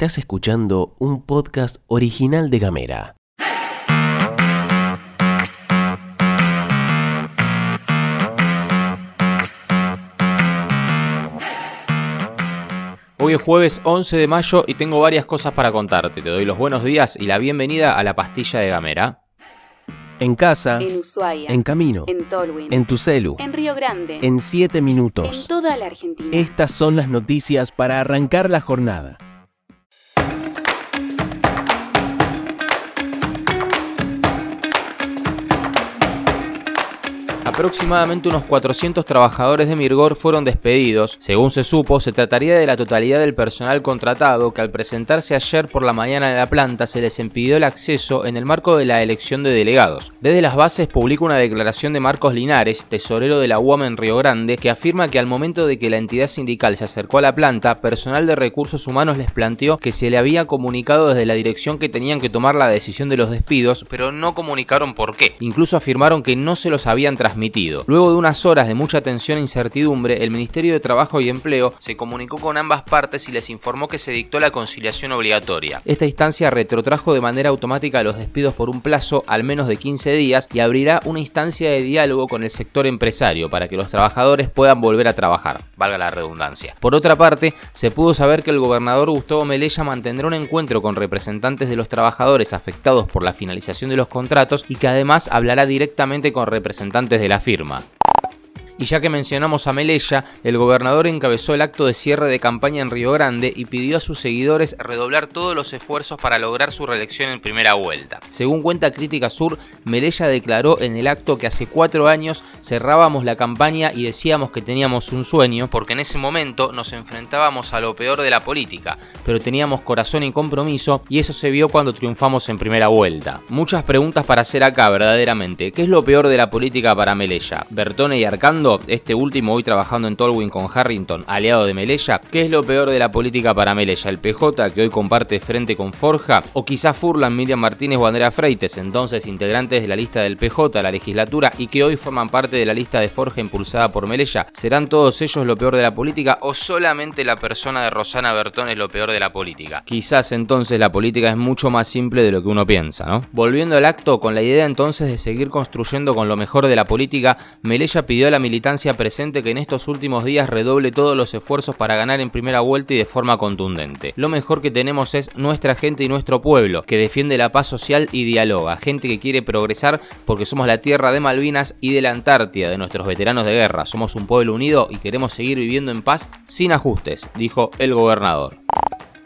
Estás escuchando un podcast original de Gamera. Hoy es jueves 11 de mayo y tengo varias cosas para contarte. Te doy los buenos días y la bienvenida a la pastilla de Gamera. En casa, En Ushuaia. en camino, En Tolwyn. en tu celu, En Río Grande. en 7 En minutos. toda la Argentina. Estas son las noticias para arrancar la jornada. Aproximadamente unos 400 trabajadores de Mirgor fueron despedidos. Según se supo, se trataría de la totalidad del personal contratado que al presentarse ayer por la mañana en la planta se les impidió el acceso en el marco de la elección de delegados. Desde las bases publica una declaración de Marcos Linares, tesorero de la UAM en Río Grande, que afirma que al momento de que la entidad sindical se acercó a la planta, personal de recursos humanos les planteó que se le había comunicado desde la dirección que tenían que tomar la decisión de los despidos, pero no comunicaron por qué. Incluso afirmaron que no se los habían transmitido. Luego de unas horas de mucha tensión e incertidumbre, el Ministerio de Trabajo y Empleo se comunicó con ambas partes y les informó que se dictó la conciliación obligatoria. Esta instancia retrotrajo de manera automática los despidos por un plazo al menos de 15 días y abrirá una instancia de diálogo con el sector empresario para que los trabajadores puedan volver a trabajar, valga la redundancia. Por otra parte, se pudo saber que el gobernador Gustavo Melella mantendrá un encuentro con representantes de los trabajadores afectados por la finalización de los contratos y que además hablará directamente con representantes de la firma. Y ya que mencionamos a Melella, el gobernador encabezó el acto de cierre de campaña en Río Grande y pidió a sus seguidores redoblar todos los esfuerzos para lograr su reelección en primera vuelta. Según cuenta Crítica Sur, Melella declaró en el acto que hace cuatro años cerrábamos la campaña y decíamos que teníamos un sueño porque en ese momento nos enfrentábamos a lo peor de la política, pero teníamos corazón y compromiso y eso se vio cuando triunfamos en primera vuelta. Muchas preguntas para hacer acá verdaderamente. ¿Qué es lo peor de la política para Melella? ¿Bertone y Arcando? Este último hoy trabajando en Tolwyn con Harrington, aliado de Melella. ¿Qué es lo peor de la política para Melella? ¿El PJ que hoy comparte frente con Forja? ¿O quizás Furlan, Miriam Martínez o Freites, entonces integrantes de la lista del PJ, la legislatura, y que hoy forman parte de la lista de Forja impulsada por Melella? ¿Serán todos ellos lo peor de la política o solamente la persona de Rosana Bertón es lo peor de la política? Quizás entonces la política es mucho más simple de lo que uno piensa, ¿no? Volviendo al acto, con la idea entonces de seguir construyendo con lo mejor de la política, Melella pidió a la militancia presente que en estos últimos días redoble todos los esfuerzos para ganar en primera vuelta y de forma contundente. Lo mejor que tenemos es nuestra gente y nuestro pueblo, que defiende la paz social y dialoga, gente que quiere progresar porque somos la tierra de Malvinas y de la Antártida, de nuestros veteranos de guerra. Somos un pueblo unido y queremos seguir viviendo en paz sin ajustes, dijo el gobernador.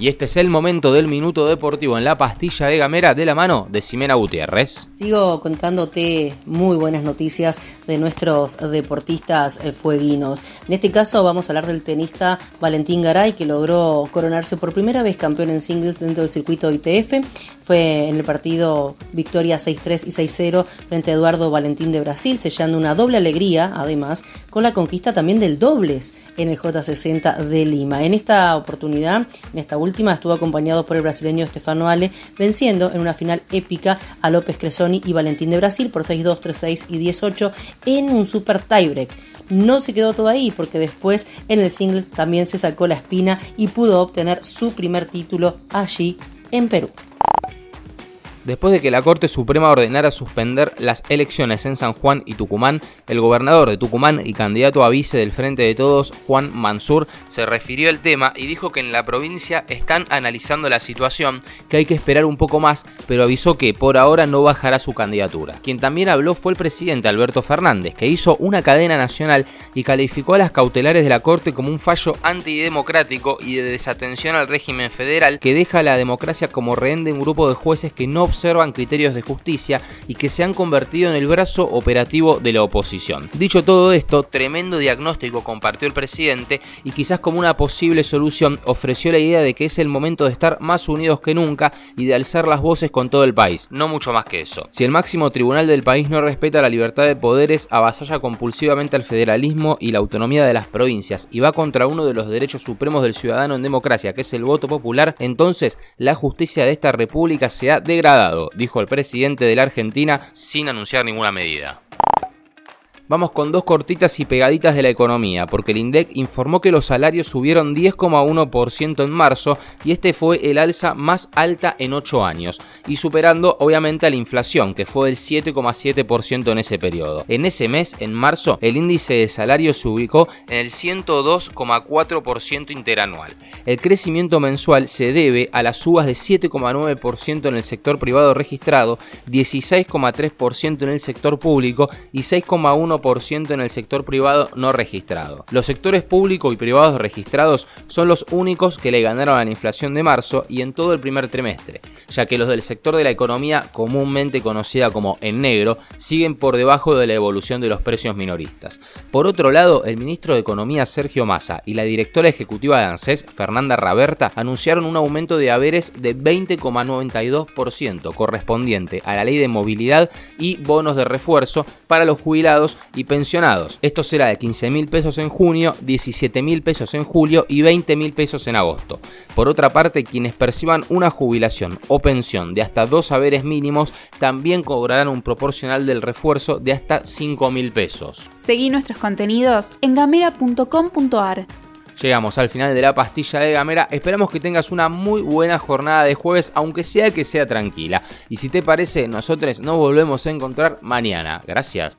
Y este es el momento del minuto deportivo en la pastilla de Gamera de la mano de Ximena Gutiérrez. Sigo contándote muy buenas noticias de nuestros deportistas eh, fueguinos. En este caso vamos a hablar del tenista Valentín Garay que logró coronarse por primera vez campeón en singles dentro del circuito ITF. Fue en el partido victoria 6-3 y 6-0 frente a Eduardo Valentín de Brasil, sellando una doble alegría además con la conquista también del dobles en el J60 de Lima. En esta oportunidad, en esta última, estuvo acompañado por el brasileño Stefano Ale, venciendo en una final épica a López Cresoni y Valentín de Brasil por 6-2, 3-6 y 18 en un super tiebreak. No se quedó todo ahí porque después en el singles también se sacó la espina y pudo obtener su primer título allí en Perú. Después de que la Corte Suprema ordenara suspender las elecciones en San Juan y Tucumán, el gobernador de Tucumán y candidato a vice del Frente de Todos, Juan Mansur, se refirió al tema y dijo que en la provincia están analizando la situación, que hay que esperar un poco más, pero avisó que por ahora no bajará su candidatura. Quien también habló fue el presidente Alberto Fernández, que hizo una cadena nacional y calificó a las cautelares de la Corte como un fallo antidemocrático y de desatención al régimen federal que deja a la democracia como rehén de un grupo de jueces que no observan criterios de justicia y que se han convertido en el brazo operativo de la oposición. Dicho todo esto, tremendo diagnóstico compartió el presidente y quizás como una posible solución ofreció la idea de que es el momento de estar más unidos que nunca y de alzar las voces con todo el país, no mucho más que eso. Si el máximo tribunal del país no respeta la libertad de poderes, avasalla compulsivamente al federalismo y la autonomía de las provincias y va contra uno de los derechos supremos del ciudadano en democracia, que es el voto popular, entonces la justicia de esta república se ha degradado dijo el presidente de la Argentina sin anunciar ninguna medida. Vamos con dos cortitas y pegaditas de la economía, porque el INDEC informó que los salarios subieron 10,1% en marzo y este fue el alza más alta en 8 años, y superando obviamente a la inflación, que fue del 7,7% en ese periodo. En ese mes, en marzo, el índice de salarios se ubicó en el 102,4% interanual. El crecimiento mensual se debe a las subas de 7,9% en el sector privado registrado, 16,3% en el sector público y 6,1% en el sector privado no registrado. Los sectores público y privados registrados son los únicos que le ganaron a la inflación de marzo y en todo el primer trimestre, ya que los del sector de la economía comúnmente conocida como en negro siguen por debajo de la evolución de los precios minoristas. Por otro lado, el ministro de Economía Sergio Massa y la directora ejecutiva de ANSES, Fernanda Raberta, anunciaron un aumento de haberes de 20,92% correspondiente a la ley de movilidad y bonos de refuerzo para los jubilados y pensionados. Esto será de 15 mil pesos en junio, 17 mil pesos en julio y 20 mil pesos en agosto. Por otra parte, quienes perciban una jubilación o pensión de hasta dos haberes mínimos también cobrarán un proporcional del refuerzo de hasta 5 mil pesos. Seguí nuestros contenidos en gamera.com.ar. Llegamos al final de la pastilla de Gamera. Esperamos que tengas una muy buena jornada de jueves, aunque sea que sea tranquila. Y si te parece, nosotros nos volvemos a encontrar mañana. Gracias.